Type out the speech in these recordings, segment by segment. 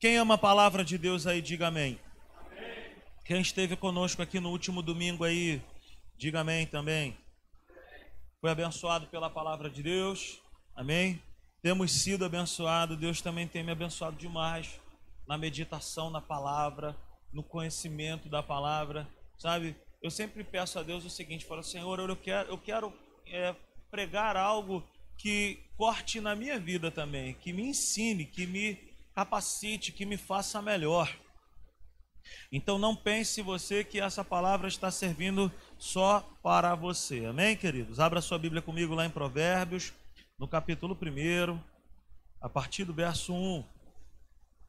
Quem ama a palavra de Deus aí, diga amém. amém. Quem esteve conosco aqui no último domingo aí, diga amém também. Foi abençoado pela palavra de Deus, amém. Temos sido abençoados, Deus também tem me abençoado demais na meditação na palavra, no conhecimento da palavra, sabe? Eu sempre peço a Deus o seguinte: falo, Senhor, eu quero, eu quero é, pregar algo que corte na minha vida também, que me ensine, que me capacite, que me faça melhor. Então não pense você que essa palavra está servindo só para você. Amém, queridos? Abra sua Bíblia comigo lá em Provérbios, no capítulo 1, a partir do verso 1.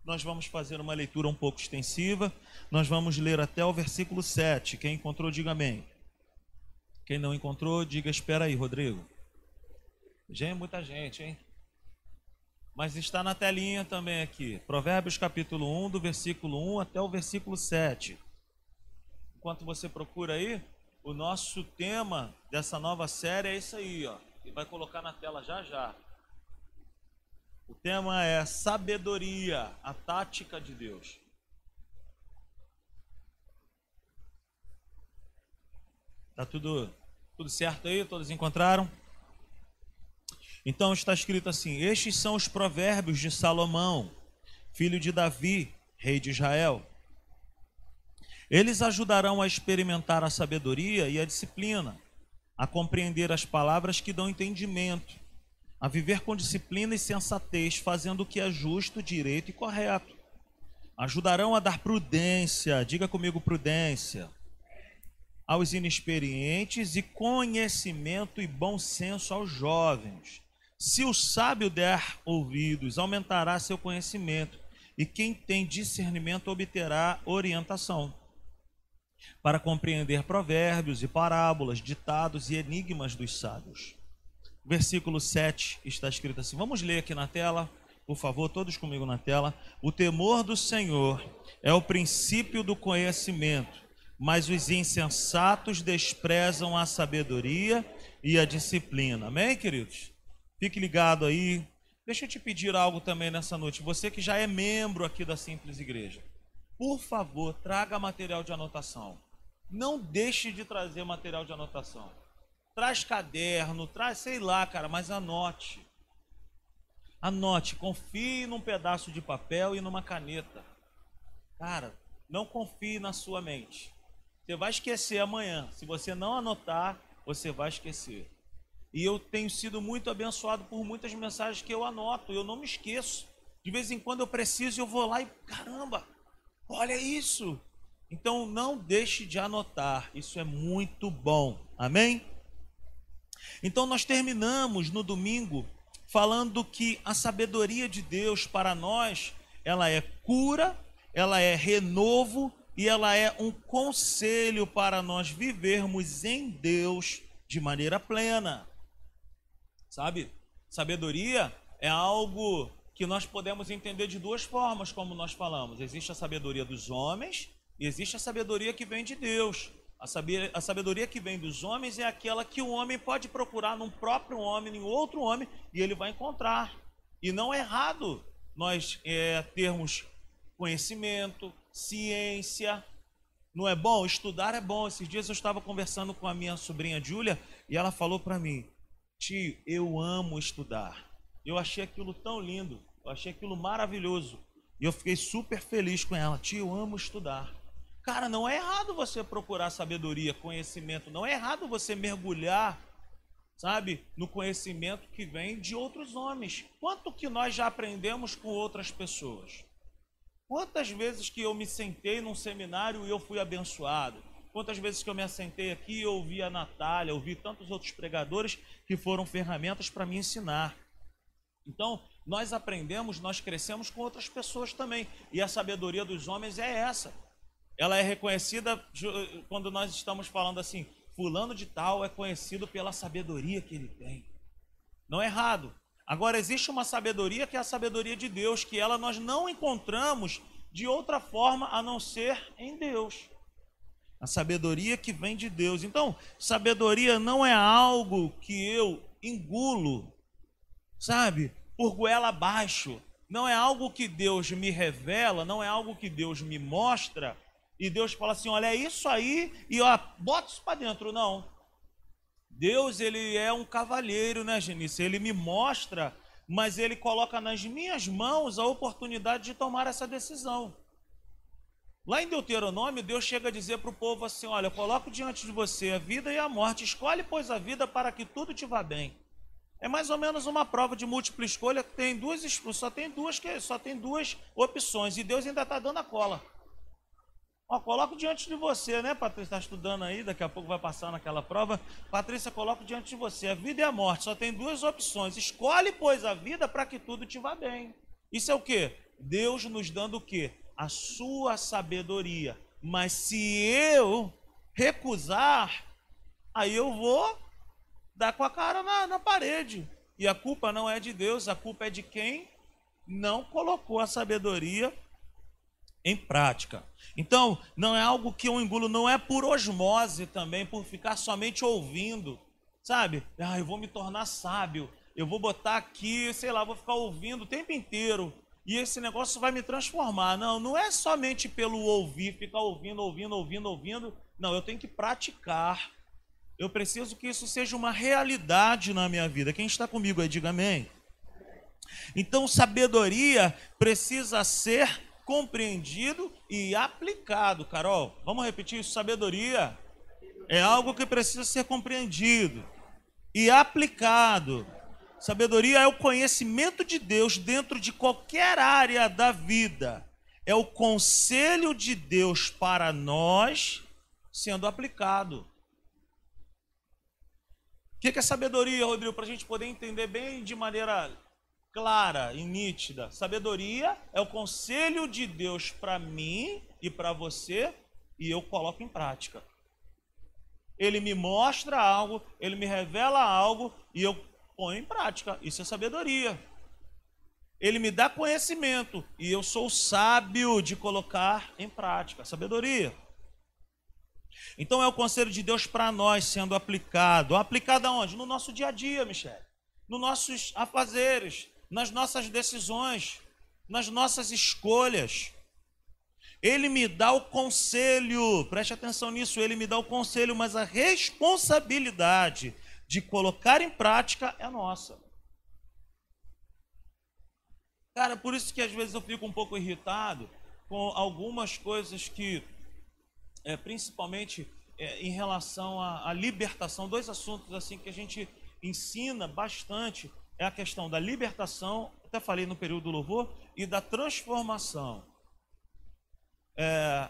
Nós vamos fazer uma leitura um pouco extensiva. Nós vamos ler até o versículo 7. Quem encontrou, diga amém. Quem não encontrou, diga espera aí, Rodrigo. Gente, muita gente, hein? Mas está na telinha também aqui. Provérbios capítulo 1, do versículo 1 até o versículo 7. Enquanto você procura aí, o nosso tema dessa nova série é isso aí, ó. E vai colocar na tela já já. O tema é sabedoria, a tática de Deus. Tá tudo tudo certo aí? Todos encontraram? Então está escrito assim: Estes são os provérbios de Salomão, filho de Davi, rei de Israel. Eles ajudarão a experimentar a sabedoria e a disciplina, a compreender as palavras que dão entendimento, a viver com disciplina e sensatez, fazendo o que é justo, direito e correto. Ajudarão a dar prudência, diga comigo prudência, aos inexperientes e conhecimento e bom senso aos jovens. Se o sábio der ouvidos, aumentará seu conhecimento, e quem tem discernimento obterá orientação para compreender provérbios e parábolas, ditados e enigmas dos sábios. Versículo 7 está escrito assim: vamos ler aqui na tela, por favor, todos comigo na tela. O temor do Senhor é o princípio do conhecimento, mas os insensatos desprezam a sabedoria e a disciplina. Amém, queridos? Fique ligado aí. Deixa eu te pedir algo também nessa noite. Você que já é membro aqui da Simples Igreja, por favor, traga material de anotação. Não deixe de trazer material de anotação. Traz caderno, traz, sei lá, cara, mas anote. Anote, confie num pedaço de papel e numa caneta. Cara, não confie na sua mente. Você vai esquecer amanhã. Se você não anotar, você vai esquecer. E eu tenho sido muito abençoado por muitas mensagens que eu anoto, eu não me esqueço. De vez em quando eu preciso, eu vou lá e caramba, olha isso. Então não deixe de anotar, isso é muito bom. Amém? Então nós terminamos no domingo falando que a sabedoria de Deus para nós, ela é cura, ela é renovo e ela é um conselho para nós vivermos em Deus de maneira plena. Sabe? Sabedoria é algo que nós podemos entender de duas formas, como nós falamos. Existe a sabedoria dos homens e existe a sabedoria que vem de Deus. A sabedoria que vem dos homens é aquela que o homem pode procurar num próprio homem, em outro homem, e ele vai encontrar. E não é errado nós é, termos conhecimento, ciência. Não é bom? Estudar é bom. Esses dias eu estava conversando com a minha sobrinha Júlia e ela falou para mim: Tio, eu amo estudar. Eu achei aquilo tão lindo, eu achei aquilo maravilhoso. E eu fiquei super feliz com ela. Tio, eu amo estudar. Cara, não é errado você procurar sabedoria, conhecimento. Não é errado você mergulhar, sabe, no conhecimento que vem de outros homens. Quanto que nós já aprendemos com outras pessoas? Quantas vezes que eu me sentei num seminário e eu fui abençoado? Quantas vezes que eu me assentei aqui ouvi a Natália, ouvi tantos outros pregadores que foram ferramentas para me ensinar. Então, nós aprendemos, nós crescemos com outras pessoas também. E a sabedoria dos homens é essa. Ela é reconhecida quando nós estamos falando assim: Fulano de Tal é conhecido pela sabedoria que ele tem. Não é errado. Agora, existe uma sabedoria que é a sabedoria de Deus, que ela nós não encontramos de outra forma a não ser em Deus. A sabedoria que vem de Deus. Então, sabedoria não é algo que eu engulo, sabe, por goela abaixo. não é algo que Deus me revela, não é algo que Deus me mostra, e Deus fala assim: olha, é isso aí, e ó, bota isso para dentro. Não. Deus, ele é um cavalheiro, né, Genice? Ele me mostra, mas ele coloca nas minhas mãos a oportunidade de tomar essa decisão. Lá em Deuteronômio, Deus chega a dizer para o povo assim: Olha, eu coloco diante de você a vida e a morte, escolhe, pois, a vida para que tudo te vá bem. É mais ou menos uma prova de múltipla escolha que tem duas, só tem duas, só tem duas opções, e Deus ainda está dando a cola. Ó, coloco diante de você, né, Patrícia? Está estudando aí, daqui a pouco vai passar naquela prova. Patrícia, coloco diante de você a vida e a morte. Só tem duas opções. Escolhe, pois, a vida para que tudo te vá bem. Isso é o que? Deus nos dando o que? A sua sabedoria. Mas se eu recusar, aí eu vou dar com a cara na, na parede. E a culpa não é de Deus, a culpa é de quem não colocou a sabedoria em prática. Então, não é algo que eu engulo, não é por osmose também, por ficar somente ouvindo, sabe? Ah, eu vou me tornar sábio, eu vou botar aqui, sei lá, vou ficar ouvindo o tempo inteiro e esse negócio vai me transformar. Não, não é somente pelo ouvir, ficar ouvindo, ouvindo, ouvindo, ouvindo. Não, eu tenho que praticar. Eu preciso que isso seja uma realidade na minha vida. Quem está comigo aí, diga amém. Então, sabedoria precisa ser compreendido e aplicado. Carol, vamos repetir isso? Sabedoria é algo que precisa ser compreendido e aplicado. Sabedoria é o conhecimento de Deus dentro de qualquer área da vida. É o conselho de Deus para nós sendo aplicado. O que é sabedoria, Rodrigo? Para a gente poder entender bem de maneira clara e nítida. Sabedoria é o conselho de Deus para mim e para você e eu coloco em prática. Ele me mostra algo, ele me revela algo e eu ponho em prática. Isso é sabedoria. Ele me dá conhecimento e eu sou sábio de colocar em prática. Sabedoria. Então é o conselho de Deus para nós sendo aplicado. Aplicado aonde? No nosso dia a dia, Michele. Nos nossos afazeres, nas nossas decisões, nas nossas escolhas. Ele me dá o conselho, preste atenção nisso, ele me dá o conselho, mas a responsabilidade de colocar em prática é nossa. Cara, por isso que às vezes eu fico um pouco irritado com algumas coisas que, é, principalmente é, em relação à, à libertação, dois assuntos assim que a gente ensina bastante é a questão da libertação, até falei no período do louvor, e da transformação. É,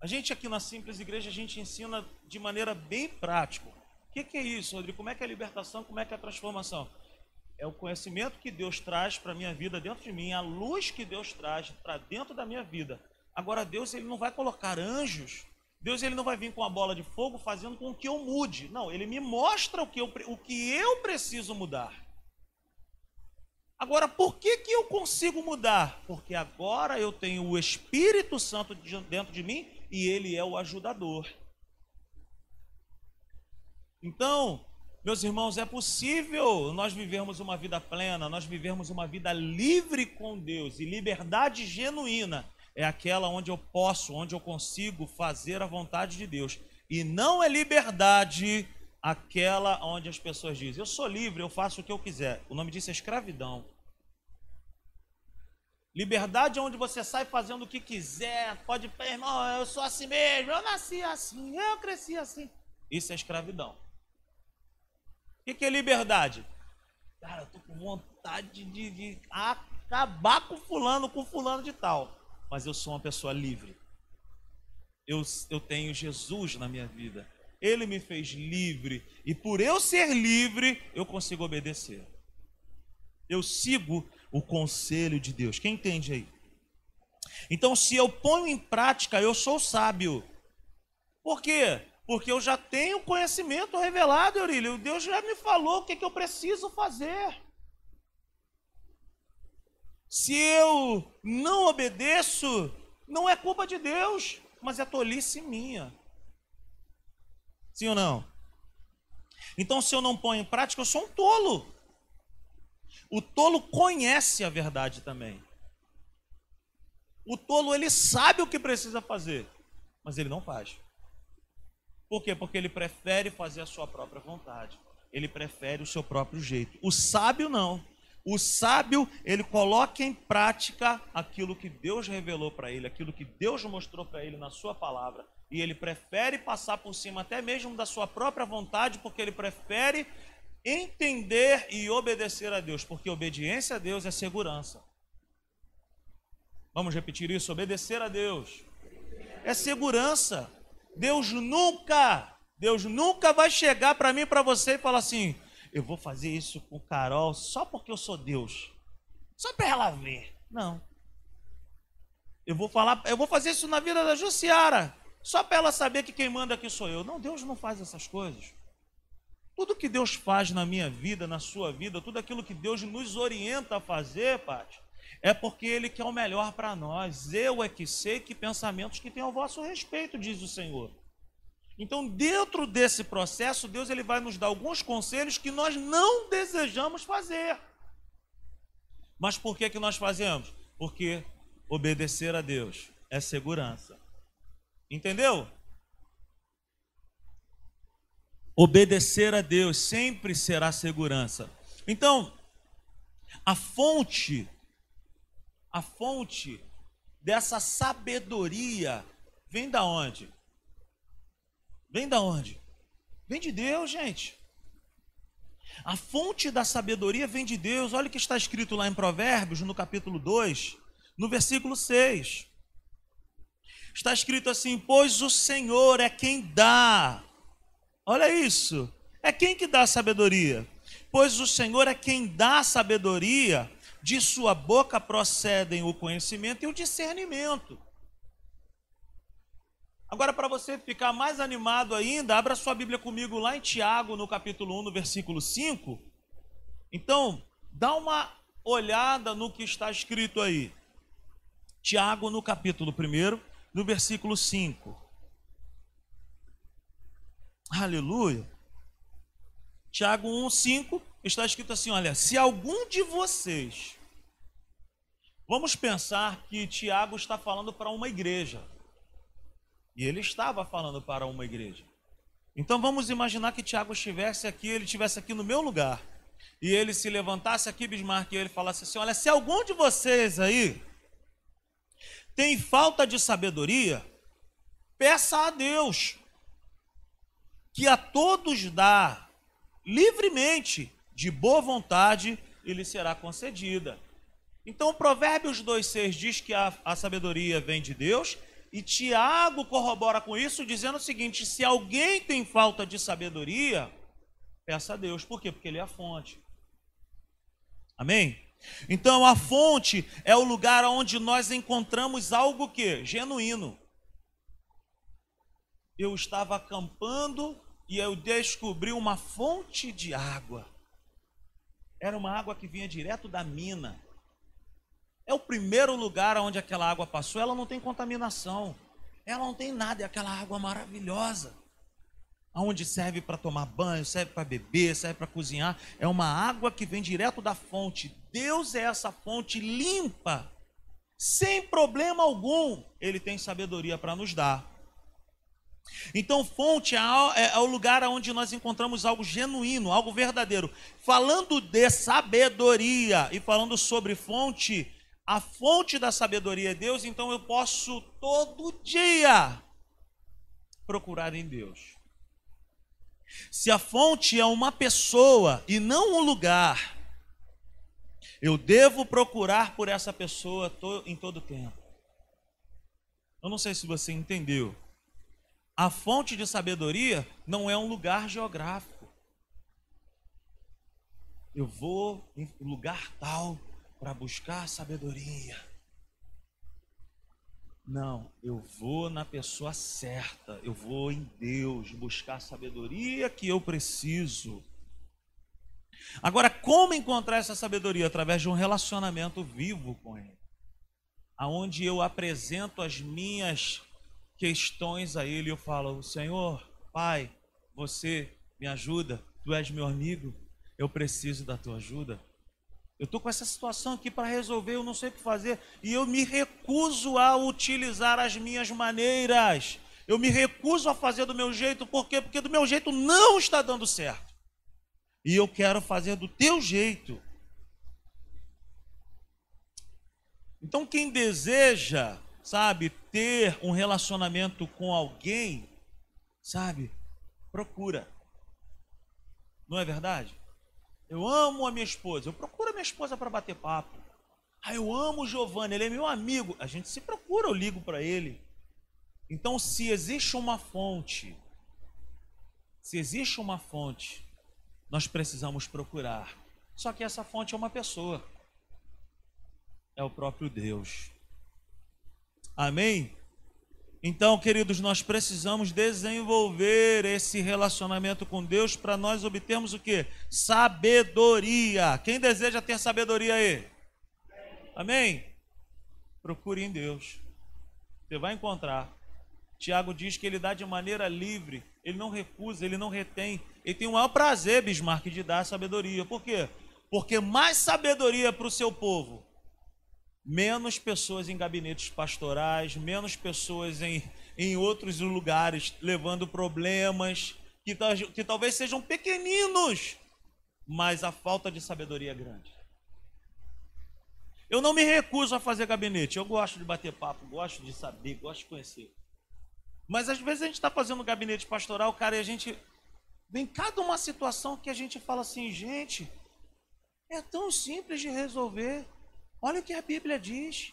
a gente aqui na Simples Igreja, a gente ensina de maneira bem prática. O que, que é isso, Rodrigo? Como é que é a libertação? Como é que é a transformação? É o conhecimento que Deus traz para a minha vida dentro de mim, a luz que Deus traz para dentro da minha vida. Agora, Deus ele não vai colocar anjos Deus ele não vai vir com a bola de fogo fazendo com que eu mude. Não, ele me mostra o que eu, o que eu preciso mudar. Agora, por que, que eu consigo mudar? Porque agora eu tenho o Espírito Santo dentro de mim e ele é o ajudador. Então, meus irmãos, é possível nós vivermos uma vida plena, nós vivermos uma vida livre com Deus e liberdade genuína é aquela onde eu posso, onde eu consigo fazer a vontade de Deus. E não é liberdade aquela onde as pessoas dizem: Eu sou livre, eu faço o que eu quiser. O nome disso é escravidão. Liberdade é onde você sai fazendo o que quiser, pode, irmão, eu sou assim mesmo, eu nasci assim, eu cresci assim. Isso é escravidão. O que é liberdade? Cara, eu tô com vontade de, de acabar com fulano, com fulano de tal. Mas eu sou uma pessoa livre. Eu, eu tenho Jesus na minha vida. Ele me fez livre. E por eu ser livre, eu consigo obedecer. Eu sigo o conselho de Deus. Quem entende aí? Então, se eu ponho em prática, eu sou sábio. Por quê? Porque eu já tenho conhecimento revelado, Eurílio. Deus já me falou o que, é que eu preciso fazer. Se eu não obedeço, não é culpa de Deus, mas é tolice minha. Sim ou não? Então, se eu não ponho em prática, eu sou um tolo. O tolo conhece a verdade também. O tolo ele sabe o que precisa fazer, mas ele não faz. Por quê? Porque ele prefere fazer a sua própria vontade. Ele prefere o seu próprio jeito. O sábio não. O sábio, ele coloca em prática aquilo que Deus revelou para ele, aquilo que Deus mostrou para ele na sua palavra. E ele prefere passar por cima até mesmo da sua própria vontade, porque ele prefere entender e obedecer a Deus, porque obediência a Deus é segurança. Vamos repetir isso: obedecer a Deus é segurança. Deus nunca, Deus nunca vai chegar para mim, para você e falar assim: eu vou fazer isso com Carol só porque eu sou Deus, só para ela ver. Não. Eu vou falar, eu vou fazer isso na vida da Jussiara, só para ela saber que quem manda aqui sou eu. Não, Deus não faz essas coisas. Tudo que Deus faz na minha vida, na sua vida, tudo aquilo que Deus nos orienta a fazer, Pati, é porque Ele quer o melhor para nós. Eu é que sei que pensamentos que têm ao vosso respeito, diz o Senhor. Então, dentro desse processo, Deus ele vai nos dar alguns conselhos que nós não desejamos fazer. Mas por que, que nós fazemos? Porque obedecer a Deus é segurança. Entendeu? Obedecer a Deus sempre será segurança. Então, a fonte, a fonte dessa sabedoria vem da onde? Vem da onde? Vem de Deus, gente. A fonte da sabedoria vem de Deus. Olha o que está escrito lá em Provérbios, no capítulo 2, no versículo 6. Está escrito assim: Pois o Senhor é quem dá. Olha isso. É quem que dá sabedoria? Pois o Senhor é quem dá sabedoria, de sua boca procedem o conhecimento e o discernimento. Agora, para você ficar mais animado ainda, abra sua Bíblia comigo lá em Tiago, no capítulo 1, no versículo 5. Então, dá uma olhada no que está escrito aí. Tiago, no capítulo 1, no versículo 5. Aleluia. Tiago 1, 5 está escrito assim: olha, se algum de vocês. Vamos pensar que Tiago está falando para uma igreja. E ele estava falando para uma igreja. Então vamos imaginar que Tiago estivesse aqui, ele estivesse aqui no meu lugar. E ele se levantasse aqui, Bismarck, e ele falasse assim: Olha, se algum de vocês aí tem falta de sabedoria, peça a Deus, que a todos dá livremente, de boa vontade, e lhe será concedida. Então, Provérbios 2,6 diz que a, a sabedoria vem de Deus e Tiago corrobora com isso, dizendo o seguinte: se alguém tem falta de sabedoria, peça a Deus. Por quê? Porque Ele é a fonte. Amém? Então a fonte é o lugar onde nós encontramos algo que genuíno. Eu estava acampando e eu descobri uma fonte de água. Era uma água que vinha direto da mina. É o primeiro lugar onde aquela água passou, ela não tem contaminação. Ela não tem nada, é aquela água maravilhosa. Onde serve para tomar banho, serve para beber, serve para cozinhar. É uma água que vem direto da fonte. Deus é essa fonte limpa, sem problema algum. Ele tem sabedoria para nos dar. Então, fonte é, é, é o lugar onde nós encontramos algo genuíno, algo verdadeiro. Falando de sabedoria e falando sobre fonte, a fonte da sabedoria é Deus, então eu posso todo dia procurar em Deus. Se a fonte é uma pessoa e não um lugar, eu devo procurar por essa pessoa em todo tempo. Eu não sei se você entendeu. A fonte de sabedoria não é um lugar geográfico. Eu vou em lugar tal para buscar sabedoria. Não, eu vou na pessoa certa, eu vou em Deus buscar a sabedoria que eu preciso. Agora, como encontrar essa sabedoria? Através de um relacionamento vivo com Ele, aonde eu apresento as minhas questões a Ele. Eu falo, Senhor, Pai, você me ajuda, Tu és meu amigo, eu preciso da Tua ajuda. Eu estou com essa situação aqui para resolver, eu não sei o que fazer. E eu me recuso a utilizar as minhas maneiras. Eu me recuso a fazer do meu jeito, por quê? Porque do meu jeito não está dando certo. E eu quero fazer do teu jeito. Então, quem deseja, sabe, ter um relacionamento com alguém, sabe, procura. Não é verdade? Eu amo a minha esposa. Eu procuro a minha esposa para bater papo. Ah, eu amo o Giovanni, ele é meu amigo. A gente se procura, eu ligo para ele. Então, se existe uma fonte, se existe uma fonte, nós precisamos procurar. Só que essa fonte é uma pessoa. É o próprio Deus. Amém? Então, queridos, nós precisamos desenvolver esse relacionamento com Deus para nós obtermos o que? Sabedoria. Quem deseja ter sabedoria aí? Amém? Procure em Deus. Você vai encontrar. Tiago diz que ele dá de maneira livre, ele não recusa, ele não retém. Ele tem o maior prazer, Bismarck, de dar sabedoria. Por quê? Porque mais sabedoria para o seu povo menos pessoas em gabinetes pastorais, menos pessoas em, em outros lugares levando problemas que, que talvez sejam pequeninos, mas a falta de sabedoria é grande. Eu não me recuso a fazer gabinete, eu gosto de bater papo, gosto de saber, gosto de conhecer. Mas às vezes a gente está fazendo gabinete pastoral, cara, e a gente vem cada uma situação que a gente fala assim, gente, é tão simples de resolver. Olha o que a Bíblia diz.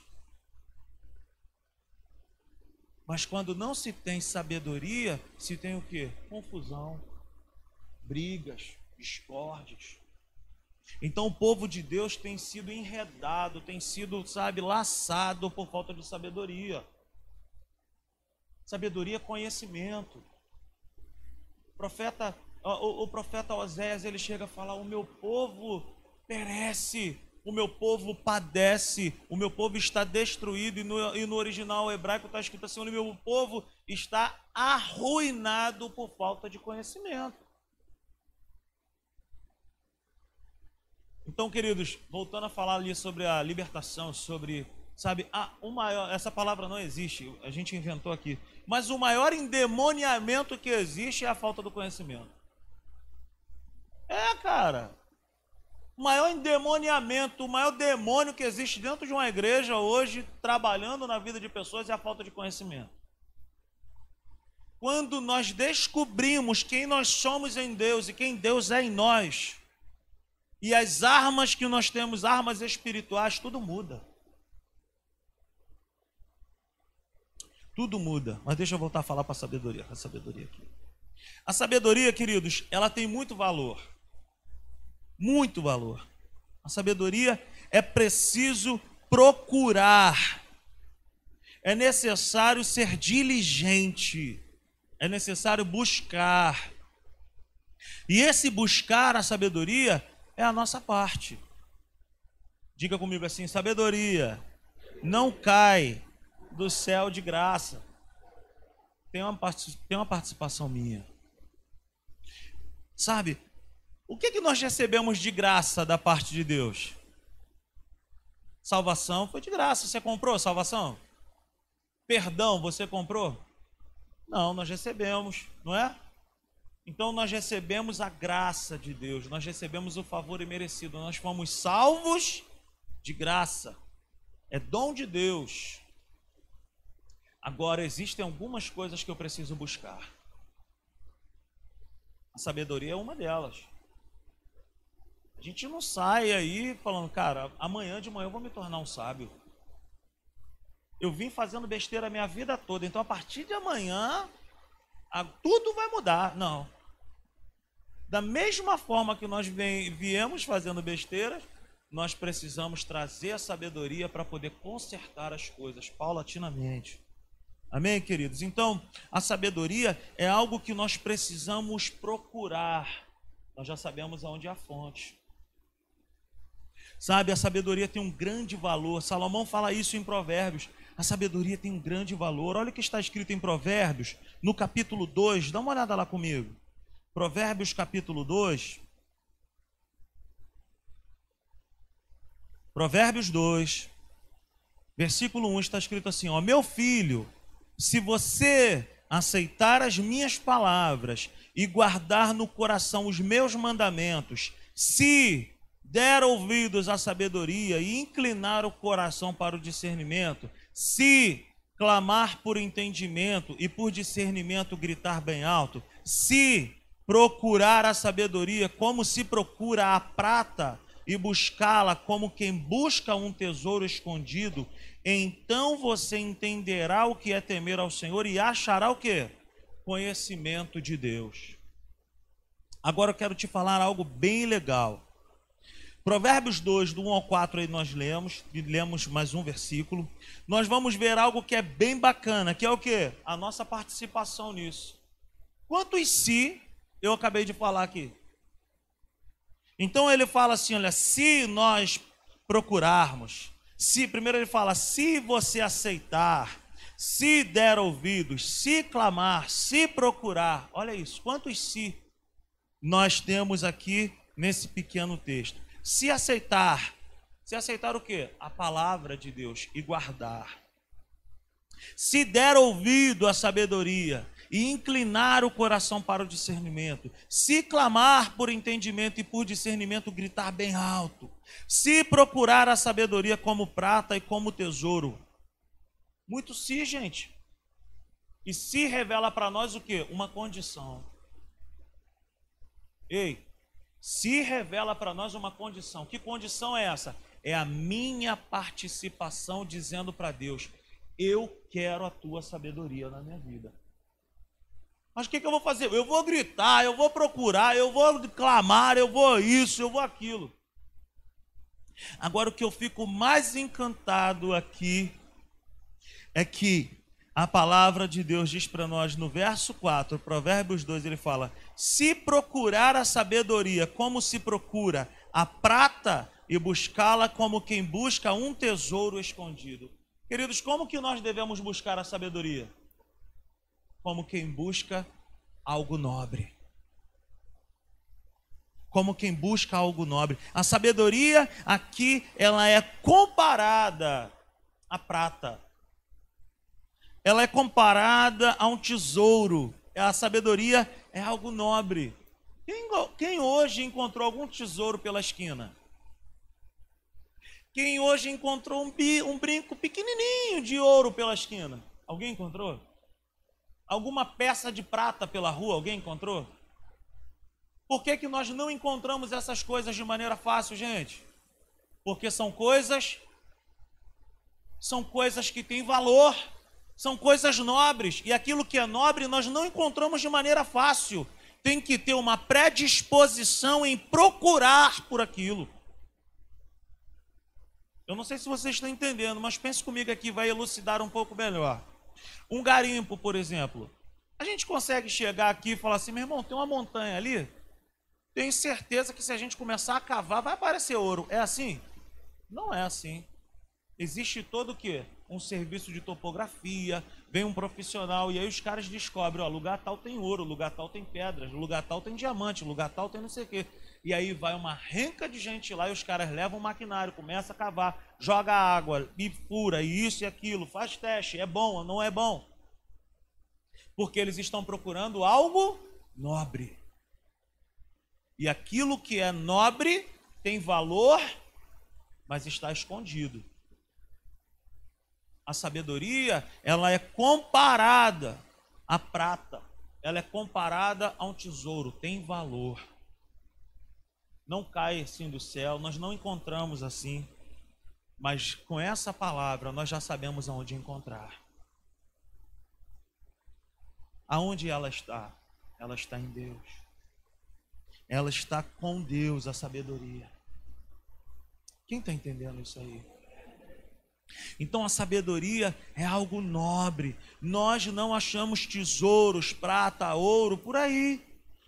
Mas quando não se tem sabedoria, se tem o que? Confusão, brigas, discórdias. Então o povo de Deus tem sido enredado, tem sido, sabe, laçado por falta de sabedoria. Sabedoria é conhecimento. O profeta, o, o profeta Oséias, ele chega a falar: "O meu povo perece o meu povo padece, o meu povo está destruído, e no, e no original hebraico está escrito assim: o meu povo está arruinado por falta de conhecimento. Então, queridos, voltando a falar ali sobre a libertação, sobre, sabe, ah, o maior, essa palavra não existe, a gente inventou aqui, mas o maior endemoniamento que existe é a falta do conhecimento. É, cara. O maior endemoniamento, o maior demônio que existe dentro de uma igreja hoje, trabalhando na vida de pessoas, é a falta de conhecimento. Quando nós descobrimos quem nós somos em Deus e quem Deus é em nós, e as armas que nós temos, armas espirituais, tudo muda. Tudo muda. Mas deixa eu voltar a falar para a sabedoria, a sabedoria aqui. A sabedoria, queridos, ela tem muito valor muito valor. A sabedoria é preciso procurar. É necessário ser diligente. É necessário buscar. E esse buscar a sabedoria é a nossa parte. Diga comigo assim: sabedoria não cai do céu de graça. Tem uma, tem uma participação minha. Sabe, o que, que nós recebemos de graça da parte de Deus? Salvação foi de graça. Você comprou salvação? Perdão, você comprou? Não, nós recebemos, não é? Então nós recebemos a graça de Deus, nós recebemos o favor imerecido, nós fomos salvos de graça. É dom de Deus. Agora existem algumas coisas que eu preciso buscar. A sabedoria é uma delas. Gente não sai aí falando, cara, amanhã de manhã eu vou me tornar um sábio. Eu vim fazendo besteira a minha vida toda, então a partir de amanhã tudo vai mudar. Não. Da mesma forma que nós viemos fazendo besteiras, nós precisamos trazer a sabedoria para poder consertar as coisas paulatinamente. Amém, queridos? Então, a sabedoria é algo que nós precisamos procurar. Nós já sabemos aonde é a fonte. Sabe, a sabedoria tem um grande valor. Salomão fala isso em Provérbios. A sabedoria tem um grande valor. Olha o que está escrito em Provérbios, no capítulo 2. Dá uma olhada lá comigo. Provérbios, capítulo 2. Provérbios 2, versículo 1 está escrito assim: Ó, meu filho, se você aceitar as minhas palavras e guardar no coração os meus mandamentos, se der ouvidos à sabedoria e inclinar o coração para o discernimento, se clamar por entendimento e por discernimento gritar bem alto, se procurar a sabedoria como se procura a prata e buscá-la como quem busca um tesouro escondido, então você entenderá o que é temer ao Senhor e achará o que? Conhecimento de Deus. Agora eu quero te falar algo bem legal. Provérbios 2, do 1 ao 4, aí nós lemos, e lemos mais um versículo. Nós vamos ver algo que é bem bacana, que é o que? A nossa participação nisso. Quantos se eu acabei de falar aqui? Então ele fala assim: olha, se nós procurarmos, se primeiro ele fala, se você aceitar, se der ouvidos, se clamar, se procurar, olha isso, quantos se nós temos aqui nesse pequeno texto. Se aceitar, se aceitar o que? A palavra de Deus e guardar. Se der ouvido à sabedoria e inclinar o coração para o discernimento, se clamar por entendimento e por discernimento, gritar bem alto, se procurar a sabedoria como prata e como tesouro. Muito se, gente. E se revela para nós o que? Uma condição. Ei, se revela para nós uma condição. Que condição é essa? É a minha participação dizendo para Deus: Eu quero a tua sabedoria na minha vida. Mas o que, que eu vou fazer? Eu vou gritar, eu vou procurar, eu vou clamar, eu vou isso, eu vou aquilo. Agora, o que eu fico mais encantado aqui é que a palavra de Deus diz para nós no verso 4, Provérbios 2, ele fala: Se procurar a sabedoria como se procura a prata e buscá-la como quem busca um tesouro escondido. Queridos, como que nós devemos buscar a sabedoria? Como quem busca algo nobre. Como quem busca algo nobre. A sabedoria aqui ela é comparada à prata ela é comparada a um tesouro. A sabedoria é algo nobre. Quem, quem hoje encontrou algum tesouro pela esquina? Quem hoje encontrou um, um brinco pequenininho de ouro pela esquina? Alguém encontrou? Alguma peça de prata pela rua? Alguém encontrou? Por que, que nós não encontramos essas coisas de maneira fácil, gente? Porque são coisas, são coisas que têm valor. São coisas nobres. E aquilo que é nobre nós não encontramos de maneira fácil. Tem que ter uma predisposição em procurar por aquilo. Eu não sei se vocês estão entendendo, mas pense comigo aqui, vai elucidar um pouco melhor. Um garimpo, por exemplo. A gente consegue chegar aqui e falar assim, meu irmão, tem uma montanha ali. Tenho certeza que se a gente começar a cavar, vai aparecer ouro. É assim? Não é assim. Existe todo o quê? Um serviço de topografia, vem um profissional e aí os caras descobrem, ó, lugar tal tem ouro, lugar tal tem pedras, lugar tal tem diamante, lugar tal tem não sei o quê. E aí vai uma renca de gente lá e os caras levam o maquinário, começa a cavar, joga água e fura, e isso e aquilo, faz teste, é bom ou não é bom? Porque eles estão procurando algo nobre. E aquilo que é nobre tem valor, mas está escondido a sabedoria, ela é comparada à prata. Ela é comparada a um tesouro, tem valor. Não cai assim do céu, nós não encontramos assim. Mas com essa palavra nós já sabemos aonde encontrar. Aonde ela está? Ela está em Deus. Ela está com Deus, a sabedoria. Quem está entendendo isso aí? Então a sabedoria é algo nobre. Nós não achamos tesouros, prata, ouro por aí.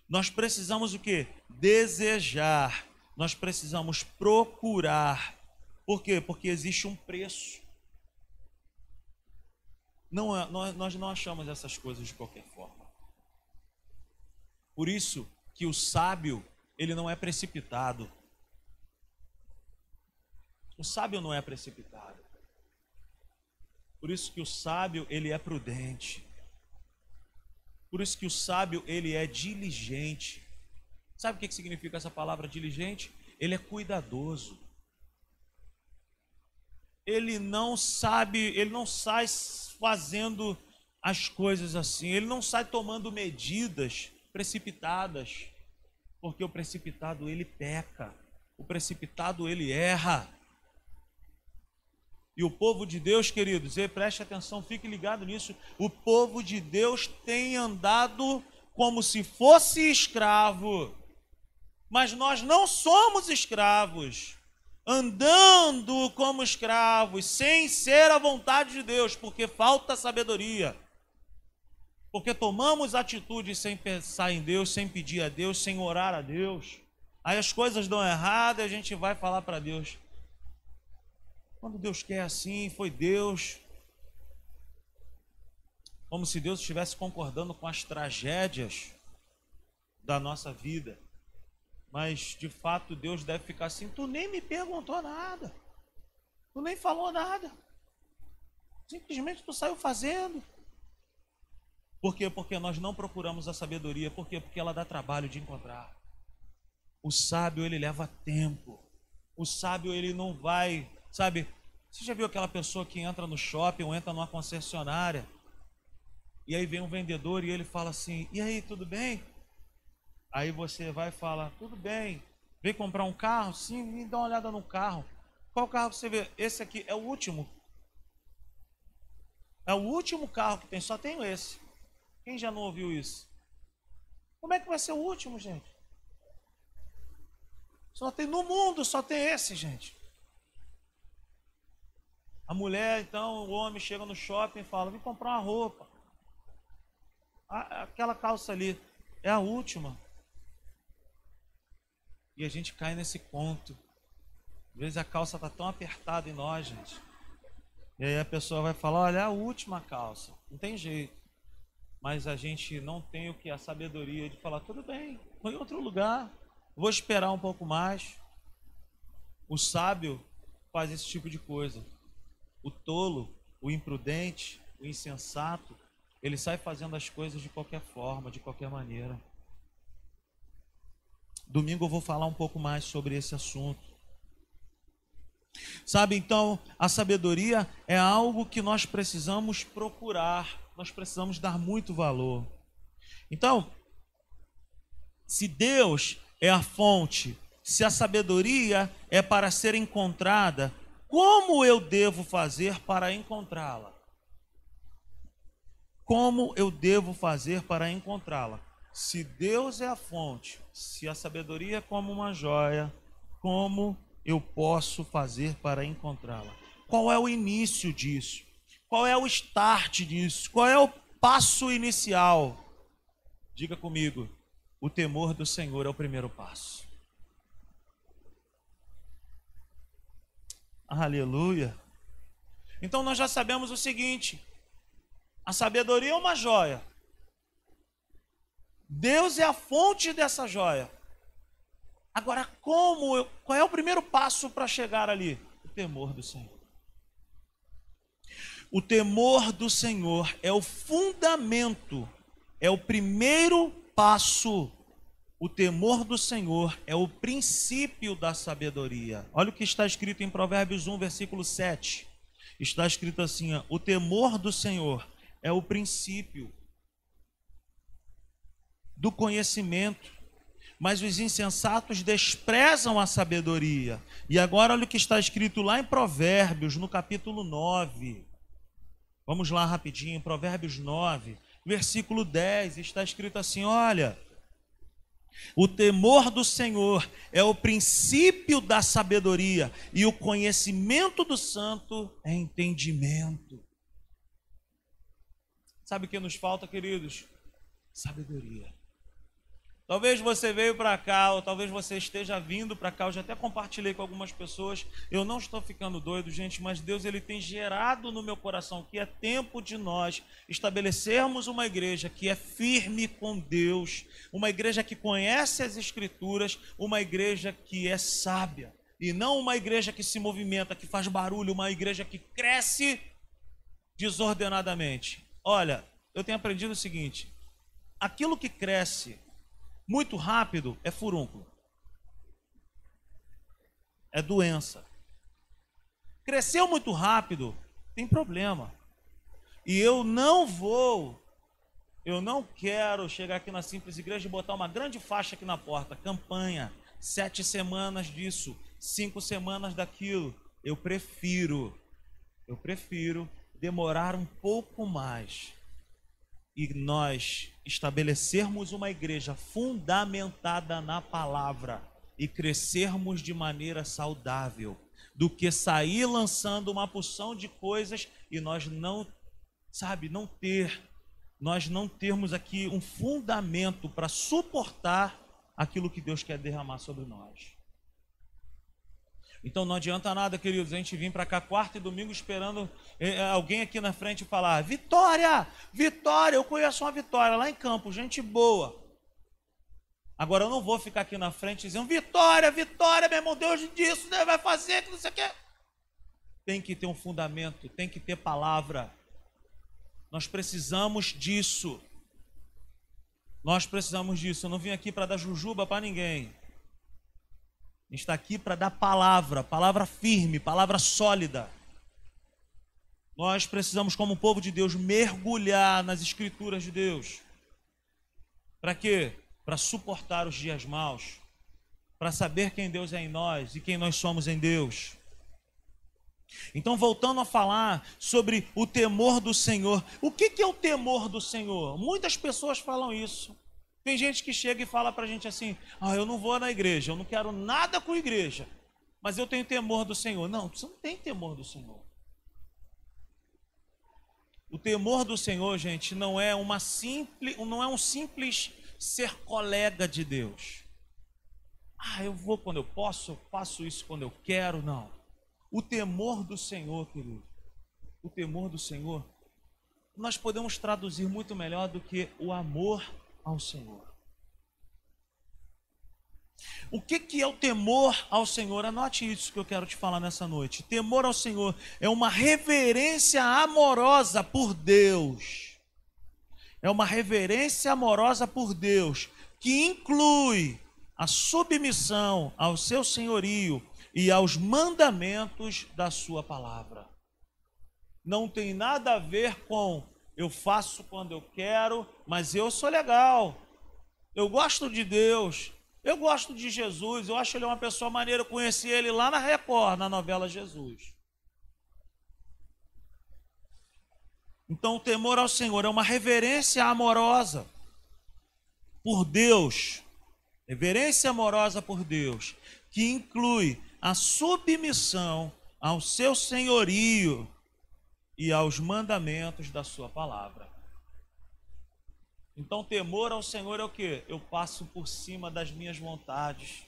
Nós precisamos o que? Desejar. Nós precisamos procurar. Por quê? Porque existe um preço. Não, é, nós não achamos essas coisas de qualquer forma. Por isso que o sábio, ele não é precipitado. O sábio não é precipitado. Por isso que o sábio, ele é prudente. Por isso que o sábio, ele é diligente. Sabe o que significa essa palavra diligente? Ele é cuidadoso. Ele não sabe, ele não sai fazendo as coisas assim, ele não sai tomando medidas precipitadas, porque o precipitado ele peca, o precipitado ele erra. E o povo de Deus, queridos, e preste atenção, fique ligado nisso. O povo de Deus tem andado como se fosse escravo. Mas nós não somos escravos, andando como escravos, sem ser a vontade de Deus, porque falta sabedoria. Porque tomamos atitude sem pensar em Deus, sem pedir a Deus, sem orar a Deus. Aí as coisas dão errado e a gente vai falar para Deus: quando Deus quer assim, foi Deus. Como se Deus estivesse concordando com as tragédias da nossa vida. Mas de fato Deus deve ficar assim: tu nem me perguntou nada, tu nem falou nada, simplesmente tu saiu fazendo. Por quê? Porque nós não procuramos a sabedoria. Por quê? Porque ela dá trabalho de encontrar. O sábio, ele leva tempo. O sábio, ele não vai Sabe, você já viu aquela pessoa que entra no shopping ou entra numa concessionária e aí vem um vendedor e ele fala assim: "E aí, tudo bem?" Aí você vai e fala: "Tudo bem. Vem comprar um carro? Sim, me dá uma olhada no carro. Qual carro você vê? Esse aqui é o último. É o último carro que tem, só tenho esse. Quem já não ouviu isso? Como é que vai ser o último, gente? Só tem no mundo, só tem esse, gente. A mulher, então, o homem chega no shopping e fala: Vim comprar uma roupa. Aquela calça ali é a última. E a gente cai nesse ponto. Às vezes a calça está tão apertada em nós, gente. E aí a pessoa vai falar: Olha, é a última calça. Não tem jeito. Mas a gente não tem o que? A sabedoria de falar: Tudo bem, vou em outro lugar. Vou esperar um pouco mais. O sábio faz esse tipo de coisa. O tolo, o imprudente, o insensato, ele sai fazendo as coisas de qualquer forma, de qualquer maneira. Domingo eu vou falar um pouco mais sobre esse assunto. Sabe, então, a sabedoria é algo que nós precisamos procurar, nós precisamos dar muito valor. Então, se Deus é a fonte, se a sabedoria é para ser encontrada, como eu devo fazer para encontrá-la? Como eu devo fazer para encontrá-la? Se Deus é a fonte, se a sabedoria é como uma joia, como eu posso fazer para encontrá-la? Qual é o início disso? Qual é o start disso? Qual é o passo inicial? Diga comigo, o temor do Senhor é o primeiro passo. Aleluia. Então nós já sabemos o seguinte: a sabedoria é uma joia. Deus é a fonte dessa joia. Agora, como, eu, qual é o primeiro passo para chegar ali? O temor do Senhor. O temor do Senhor é o fundamento, é o primeiro passo o temor do Senhor é o princípio da sabedoria. Olha o que está escrito em Provérbios 1, versículo 7. Está escrito assim: ó, o temor do Senhor é o princípio do conhecimento, mas os insensatos desprezam a sabedoria. E agora olha o que está escrito lá em Provérbios, no capítulo 9. Vamos lá rapidinho, Provérbios 9, versículo 10, está escrito assim: olha. O temor do Senhor é o princípio da sabedoria, e o conhecimento do santo é entendimento. Sabe o que nos falta, queridos? Sabedoria. Talvez você veio para cá, ou talvez você esteja vindo para cá. Eu já até compartilhei com algumas pessoas. Eu não estou ficando doido, gente, mas Deus ele tem gerado no meu coração que é tempo de nós estabelecermos uma igreja que é firme com Deus, uma igreja que conhece as Escrituras, uma igreja que é sábia, E não uma igreja que se movimenta, que faz barulho, uma igreja que cresce desordenadamente. Olha, eu tenho aprendido o seguinte: aquilo que cresce muito rápido é furúnculo, é doença. Cresceu muito rápido, tem problema. E eu não vou, eu não quero chegar aqui na simples igreja e botar uma grande faixa aqui na porta, campanha, sete semanas disso, cinco semanas daquilo. Eu prefiro, eu prefiro demorar um pouco mais e nós estabelecermos uma igreja fundamentada na palavra e crescermos de maneira saudável, do que sair lançando uma porção de coisas e nós não, sabe, não ter, nós não termos aqui um fundamento para suportar aquilo que Deus quer derramar sobre nós. Então não adianta nada, queridos, a gente vir para cá quarta e domingo esperando eh, eh, alguém aqui na frente falar: Vitória, Vitória, eu conheço uma Vitória lá em campo, gente boa. Agora eu não vou ficar aqui na frente dizendo: Vitória, Vitória, meu irmão, Deus disso né, vai fazer, que não sei o. Tem que ter um fundamento, tem que ter palavra. Nós precisamos disso. Nós precisamos disso. Eu não vim aqui para dar jujuba para ninguém está aqui para dar palavra, palavra firme, palavra sólida. Nós precisamos, como povo de Deus, mergulhar nas Escrituras de Deus. Para quê? Para suportar os dias maus, para saber quem Deus é em nós e quem nós somos em Deus. Então, voltando a falar sobre o temor do Senhor. O que é o temor do Senhor? Muitas pessoas falam isso. Tem gente que chega e fala para a gente assim: ah, eu não vou na igreja, eu não quero nada com igreja, mas eu tenho temor do Senhor. Não, você não tem temor do Senhor. O temor do Senhor, gente, não é uma simples, não é um simples ser colega de Deus. Ah, eu vou quando eu posso, eu faço isso quando eu quero, não. O temor do Senhor, querido, o temor do Senhor, nós podemos traduzir muito melhor do que o amor ao Senhor. O que, que é o temor ao Senhor? Anote isso que eu quero te falar nessa noite. Temor ao Senhor é uma reverência amorosa por Deus. É uma reverência amorosa por Deus, que inclui a submissão ao seu senhorio e aos mandamentos da sua palavra. Não tem nada a ver com eu faço quando eu quero, mas eu sou legal. Eu gosto de Deus. Eu gosto de Jesus. Eu acho ele uma pessoa maneira. Eu conheci ele lá na Record, na novela Jesus. Então, o temor ao Senhor é uma reverência amorosa por Deus. Reverência amorosa por Deus, que inclui a submissão ao seu senhorio e aos mandamentos da sua palavra. Então, temor ao Senhor é o que? Eu passo por cima das minhas vontades.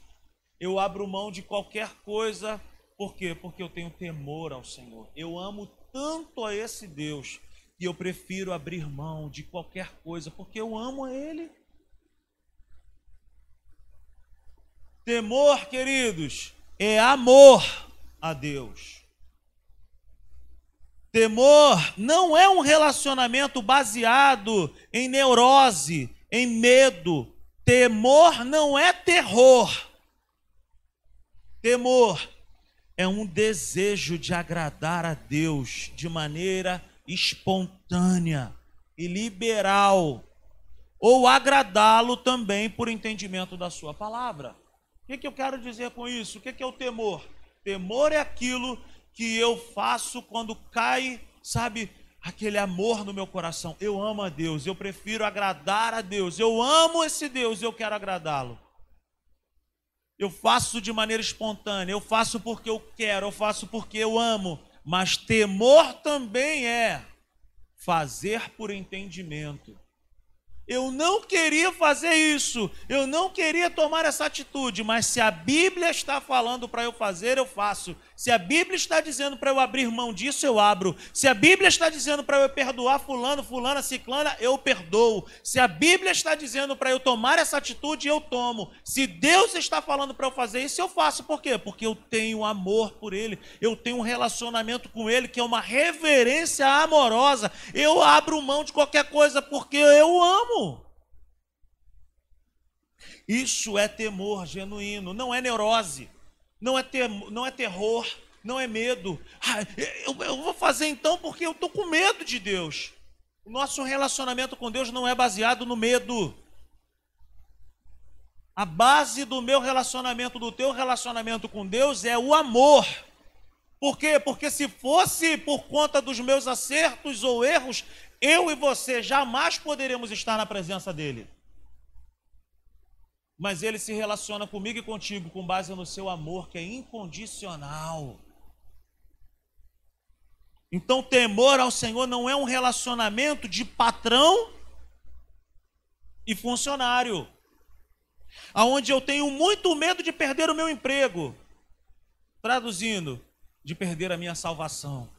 Eu abro mão de qualquer coisa. Por quê? Porque eu tenho temor ao Senhor. Eu amo tanto a esse Deus que eu prefiro abrir mão de qualquer coisa, porque eu amo a Ele. Temor, queridos, é amor a Deus. Temor não é um relacionamento baseado em neurose, em medo. Temor não é terror. Temor é um desejo de agradar a Deus de maneira espontânea e liberal, ou agradá-lo também por entendimento da Sua palavra. O que, que eu quero dizer com isso? O que, que é o temor? Temor é aquilo que eu faço quando cai, sabe, aquele amor no meu coração. Eu amo a Deus, eu prefiro agradar a Deus. Eu amo esse Deus, eu quero agradá-lo. Eu faço de maneira espontânea, eu faço porque eu quero, eu faço porque eu amo. Mas temor também é fazer por entendimento. eu não queria fazer isso, eu não queria tomar essa atitude, mas se a Bíblia está falando para eu fazer, eu faço. Se a Bíblia está dizendo para eu abrir mão disso, eu abro. Se a Bíblia está dizendo para eu perdoar fulano, fulana, ciclana, eu perdoo. Se a Bíblia está dizendo para eu tomar essa atitude, eu tomo. Se Deus está falando para eu fazer isso, eu faço. Por quê? Porque eu tenho amor por ele, eu tenho um relacionamento com ele que é uma reverência amorosa. Eu abro mão de qualquer coisa porque eu amo. Isso é temor genuíno, não é neurose não é, ter, não é terror, não é medo. Ah, eu, eu vou fazer então porque eu estou com medo de Deus. O nosso relacionamento com Deus não é baseado no medo. A base do meu relacionamento, do teu relacionamento com Deus é o amor. Por quê? Porque se fosse por conta dos meus acertos ou erros, eu e você jamais poderemos estar na presença dele mas ele se relaciona comigo e contigo com base no seu amor, que é incondicional. Então, temor ao Senhor não é um relacionamento de patrão e funcionário, aonde eu tenho muito medo de perder o meu emprego, traduzindo, de perder a minha salvação.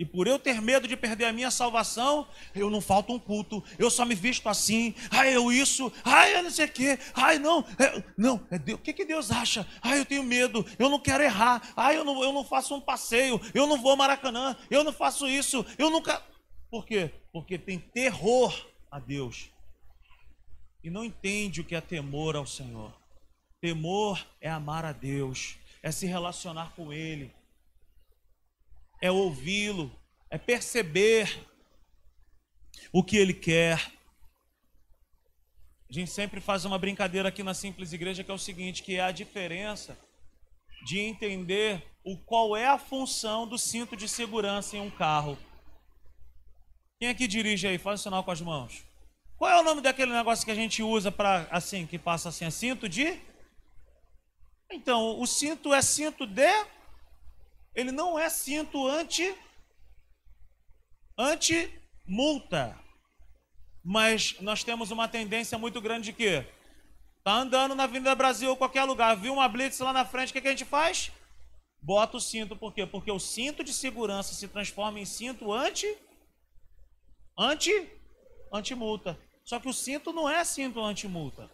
E por eu ter medo de perder a minha salvação, eu não falto um culto, eu só me visto assim, ai, eu isso, ai, eu não sei o quê, ai, não, é, não, é Deus, o que, que Deus acha? Ai, eu tenho medo, eu não quero errar, ai, eu não, eu não faço um passeio, eu não vou ao Maracanã, eu não faço isso, eu nunca. Por quê? Porque tem terror a Deus. E não entende o que é temor ao Senhor. Temor é amar a Deus, é se relacionar com Ele é ouvi-lo, é perceber o que ele quer. A gente sempre faz uma brincadeira aqui na Simples Igreja que é o seguinte, que é a diferença de entender o qual é a função do cinto de segurança em um carro. Quem é que dirige aí? Faz o sinal com as mãos. Qual é o nome daquele negócio que a gente usa para assim, que passa assim, é cinto de? Então, o cinto é cinto de ele não é cinto anti anti multa. Mas nós temos uma tendência muito grande de quê? Tá andando na Avenida Brasil ou qualquer lugar, viu uma blitz lá na frente, o que, que a gente faz? Bota o cinto, por quê? Porque o cinto de segurança se transforma em cinto anti anti anti multa. Só que o cinto não é cinto anti multa.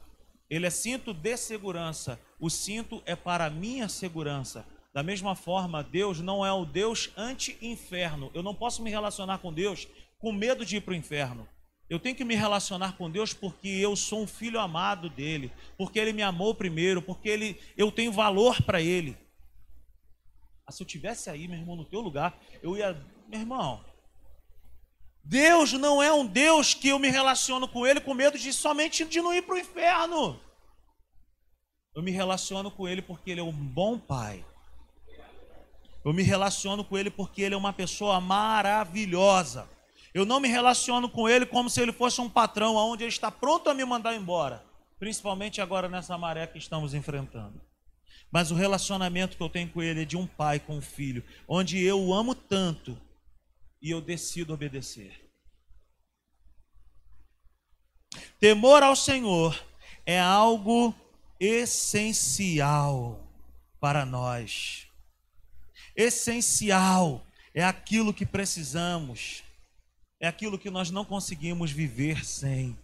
Ele é cinto de segurança. O cinto é para a minha segurança. Da mesma forma, Deus não é o Deus anti-inferno. Eu não posso me relacionar com Deus com medo de ir para o inferno. Eu tenho que me relacionar com Deus porque eu sou um filho amado dele, porque ele me amou primeiro, porque ele, eu tenho valor para ele. Ah, se eu tivesse aí, meu irmão, no teu lugar, eu ia, meu irmão. Deus não é um Deus que eu me relaciono com ele com medo de somente de não ir para o inferno. Eu me relaciono com ele porque ele é um bom pai eu me relaciono com ele porque ele é uma pessoa maravilhosa. Eu não me relaciono com ele como se ele fosse um patrão, onde ele está pronto a me mandar embora. Principalmente agora nessa maré que estamos enfrentando. Mas o relacionamento que eu tenho com ele é de um pai com um filho, onde eu o amo tanto e eu decido obedecer. Temor ao Senhor é algo essencial para nós essencial, é aquilo que precisamos, é aquilo que nós não conseguimos viver sem.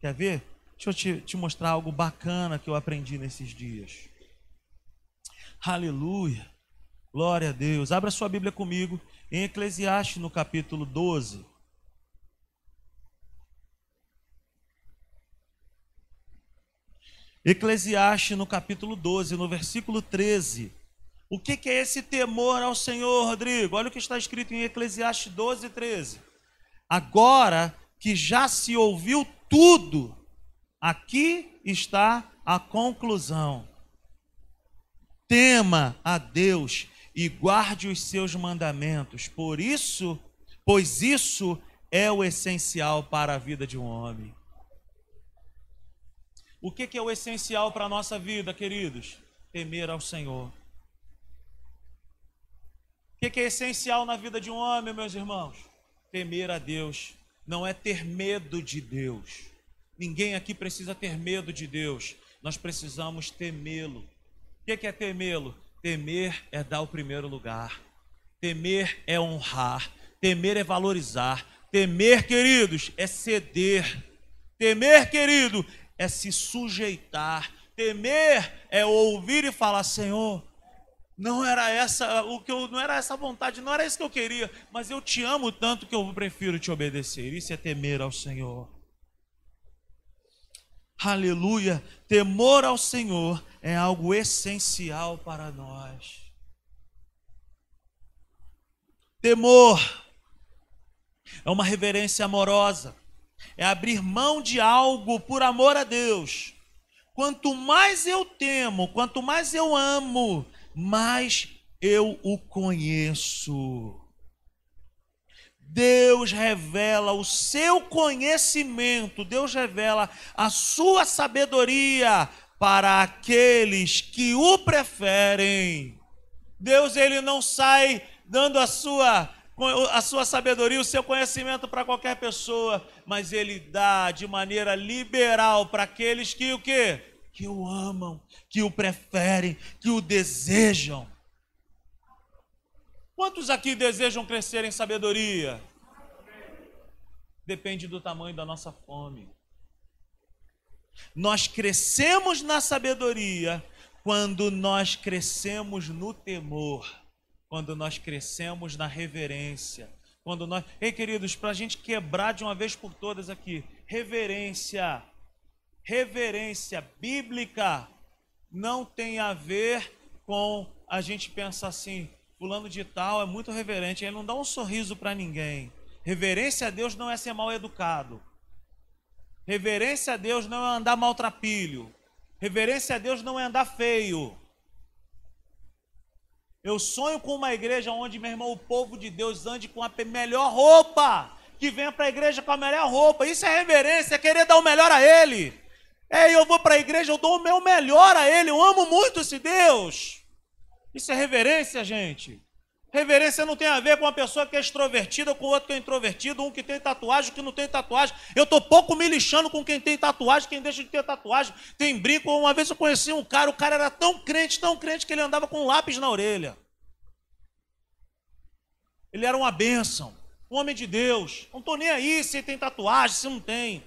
Quer ver? Deixa eu te, te mostrar algo bacana que eu aprendi nesses dias. Aleluia. Glória a Deus. Abra sua Bíblia comigo em Eclesiastes no capítulo 12. Eclesiastes no capítulo 12, no versículo 13. O que, é esse temor ao Senhor, Rodrigo? Olha o que está escrito em Eclesiastes 12, 13. Agora que já se ouviu tudo, aqui está a conclusão. Tema a Deus e guarde os seus mandamentos. Por isso, pois isso é o essencial para a vida de um homem. O que, que é o essencial para a nossa vida, queridos? Temer ao Senhor. O que é essencial na vida de um homem, meus irmãos? Temer a Deus. Não é ter medo de Deus. Ninguém aqui precisa ter medo de Deus. Nós precisamos temê-lo. O que é temê-lo? Temer é dar o primeiro lugar. Temer é honrar. Temer é valorizar. Temer, queridos, é ceder. Temer, querido, é se sujeitar. Temer é ouvir e falar: Senhor, não era essa o que eu não era essa vontade, não era isso que eu queria, mas eu te amo tanto que eu prefiro te obedecer. Isso é temer ao Senhor. Aleluia! Temor ao Senhor é algo essencial para nós. Temor é uma reverência amorosa, é abrir mão de algo por amor a Deus. Quanto mais eu temo, quanto mais eu amo, mais eu o conheço. Deus revela o seu conhecimento, Deus revela a sua sabedoria para aqueles que o preferem. Deus ele não sai dando a sua a sua sabedoria, o seu conhecimento para qualquer pessoa, mas ele dá de maneira liberal para aqueles que o quê? Que o amam, que o preferem, que o desejam. Quantos aqui desejam crescer em sabedoria? Depende do tamanho da nossa fome. Nós crescemos na sabedoria quando nós crescemos no temor quando nós crescemos na reverência. Quando nós. Ei, queridos, para a gente quebrar de uma vez por todas aqui, reverência, reverência bíblica não tem a ver com a gente pensar assim, fulano de tal é muito reverente, ele não dá um sorriso para ninguém. Reverência a Deus não é ser mal educado. Reverência a Deus não é andar maltrapilho. Reverência a Deus não é andar feio. Eu sonho com uma igreja onde, meu irmão, o povo de Deus ande com a melhor roupa, que venha para a igreja com a melhor roupa. Isso é reverência, é querer dar o melhor a Ele. É, eu vou para a igreja, eu dou o meu melhor a Ele. Eu amo muito esse Deus. Isso é reverência, gente. Reverência não tem a ver com uma pessoa que é extrovertida com outro que é introvertido, um que tem tatuagem, que não tem tatuagem. Eu estou pouco me lixando com quem tem tatuagem, quem deixa de ter tatuagem, tem brinco. Uma vez eu conheci um cara, o cara era tão crente, tão crente, que ele andava com um lápis na orelha. Ele era uma bênção, um homem de Deus. Não estou nem aí se tem tatuagem, se não tem.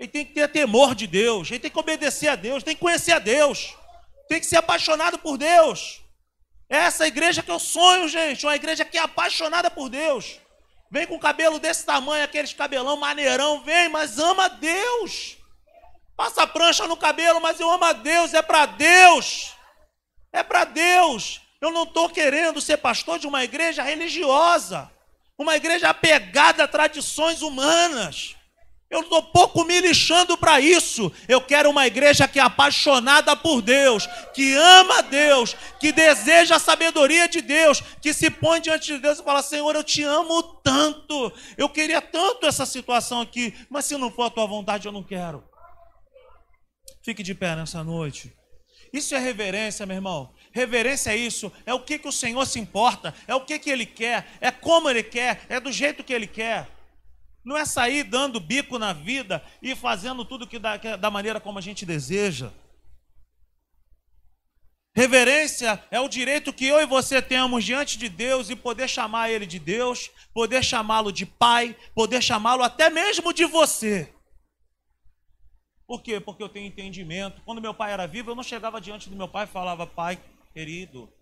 Ele tem que ter temor de Deus, ele tem que obedecer a Deus, tem que conhecer a Deus, tem que ser apaixonado por Deus. É essa igreja que eu sonho, gente. Uma igreja que é apaixonada por Deus. Vem com cabelo desse tamanho, aqueles cabelão maneirão. Vem, mas ama Deus. Passa prancha no cabelo, mas eu amo a Deus. É para Deus. É para Deus. Eu não estou querendo ser pastor de uma igreja religiosa. Uma igreja apegada a tradições humanas. Eu estou pouco me lixando para isso. Eu quero uma igreja que é apaixonada por Deus, que ama Deus, que deseja a sabedoria de Deus, que se põe diante de Deus e fala: Senhor, eu te amo tanto. Eu queria tanto essa situação aqui, mas se não for a tua vontade, eu não quero. Fique de pé nessa noite. Isso é reverência, meu irmão. Reverência é isso, é o que, que o Senhor se importa, é o que, que Ele quer, é como Ele quer, é do jeito que Ele quer. Não é sair dando bico na vida e fazendo tudo que que da maneira como a gente deseja. Reverência é o direito que eu e você temos diante de Deus e poder chamar Ele de Deus, poder chamá-lo de Pai, poder chamá-lo até mesmo de você. Por quê? Porque eu tenho entendimento. Quando meu pai era vivo, eu não chegava diante do meu pai e falava: Pai querido,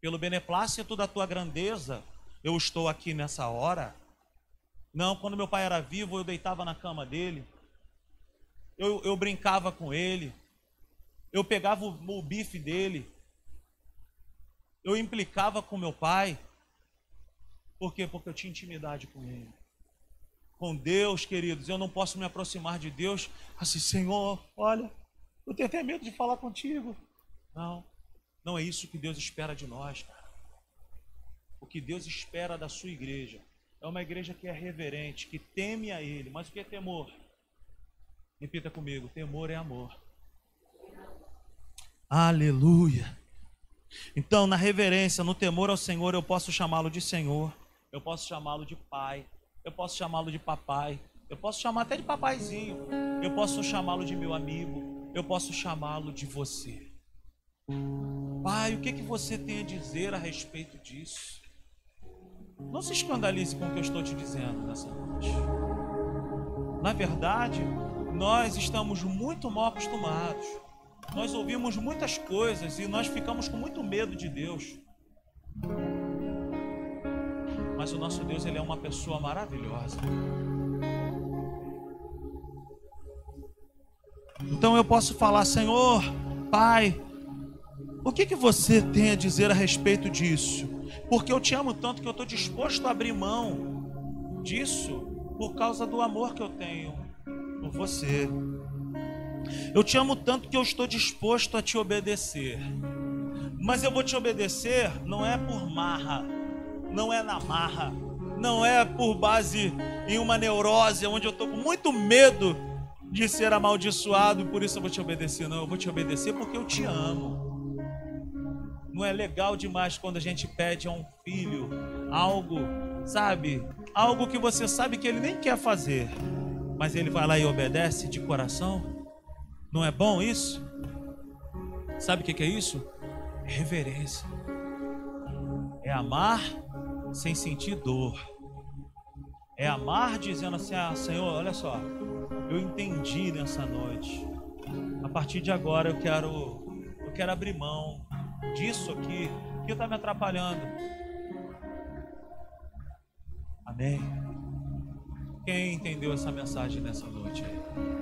pelo beneplácito da tua grandeza, eu estou aqui nessa hora. Não, quando meu pai era vivo, eu deitava na cama dele, eu, eu brincava com ele, eu pegava o, o bife dele, eu implicava com meu pai. Por quê? Porque eu tinha intimidade com ele. Com Deus, queridos, eu não posso me aproximar de Deus assim, Senhor, olha, eu tenho até medo de falar contigo. Não, não é isso que Deus espera de nós, cara. O que Deus espera da sua igreja é uma igreja que é reverente, que teme a Ele. Mas o que é temor? Repita comigo: temor é amor. Aleluia. Então, na reverência, no temor ao Senhor, eu posso chamá-lo de Senhor, eu posso chamá-lo de Pai, eu posso chamá-lo de Papai, Eu posso chamar até de papaizinho. Eu posso chamá-lo de meu amigo. Eu posso chamá-lo de você. Pai, o que, que você tem a dizer a respeito disso? Não se escandalize com o que eu estou te dizendo nessa noite. Na verdade, nós estamos muito mal acostumados. Nós ouvimos muitas coisas e nós ficamos com muito medo de Deus. Mas o nosso Deus, ele é uma pessoa maravilhosa. Então eu posso falar, Senhor, Pai, o que, que você tem a dizer a respeito disso? Porque eu te amo tanto que eu estou disposto a abrir mão disso por causa do amor que eu tenho por você. Eu te amo tanto que eu estou disposto a te obedecer. Mas eu vou te obedecer não é por marra, não é na marra, não é por base em uma neurose onde eu estou com muito medo de ser amaldiçoado e por isso eu vou te obedecer. Não, eu vou te obedecer porque eu te amo. Não é legal demais quando a gente pede a um filho algo, sabe? Algo que você sabe que ele nem quer fazer, mas ele vai lá e obedece de coração? Não é bom isso? Sabe o que é isso? Reverência. É amar sem sentir dor. É amar dizendo assim: Ah, Senhor, olha só, eu entendi nessa noite. A partir de agora eu quero, eu quero abrir mão disso aqui que está me atrapalhando. Amém. Quem entendeu essa mensagem nessa noite aí?